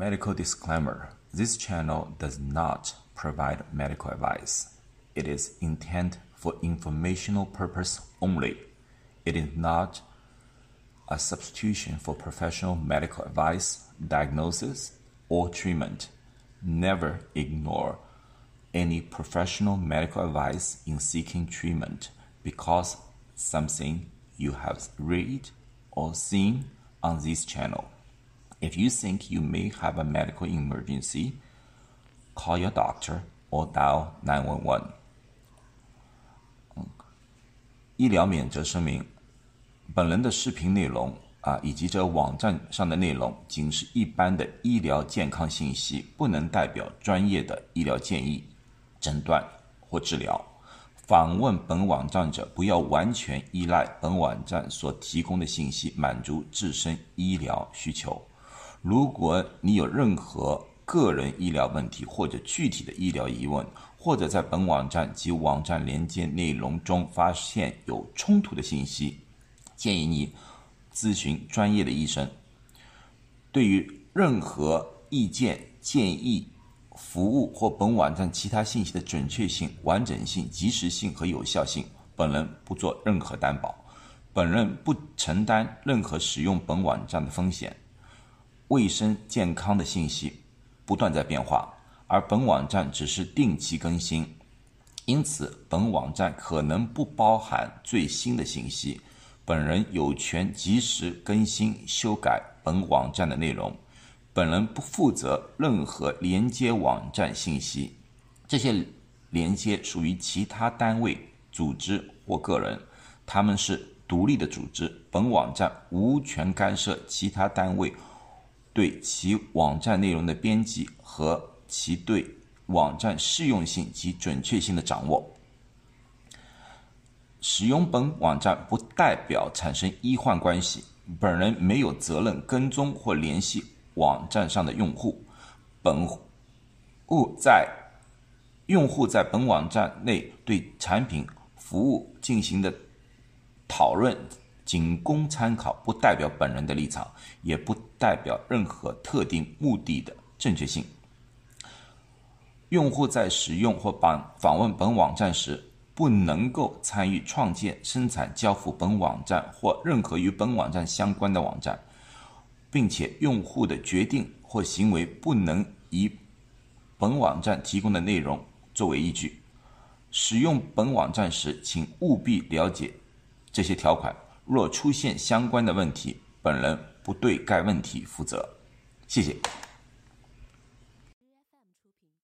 Medical disclaimer This channel does not provide medical advice. It is intended for informational purpose only. It is not a substitution for professional medical advice, diagnosis, or treatment. Never ignore any professional medical advice in seeking treatment because something you have read or seen on this channel. If you think you may have a medical emergency, call your doctor or dial 911. 医疗免责声明：本人的视频内容啊，以及这网站上的内容，仅是一般的医疗健康信息，不能代表专业的医疗建议、诊断或治疗。访问本网站者不要完全依赖本网站所提供的信息满足自身医疗需求。如果你有任何个人医疗问题或者具体的医疗疑问，或者在本网站及网站连接内容中发现有冲突的信息，建议你咨询专业的医生。对于任何意见、建议、服务或本网站其他信息的准确性、完整性、及时性和有效性，本人不做任何担保。本人不承担任何使用本网站的风险。卫生健康的信息不断在变化。而本网站只是定期更新，因此本网站可能不包含最新的信息。本人有权及时更新、修改本网站的内容。本人不负责任何连接网站信息，这些连接属于其他单位、组织或个人，他们是独立的组织。本网站无权干涉其他单位对其网站内容的编辑和。其对网站适用性及准确性的掌握。使用本网站不代表产生医患关系，本人没有责任跟踪或联系网站上的用户。本户在用户在本网站内对产品服务进行的讨论仅供参考，不代表本人的立场，也不代表任何特定目的的正确性。用户在使用或访访问本网站时，不能够参与创建、生产、交付本网站或任何与本网站相关的网站，并且用户的决定或行为不能以本网站提供的内容作为依据。使用本网站时，请务必了解这些条款。若出现相关的问题，本人不对该问题负责。谢谢。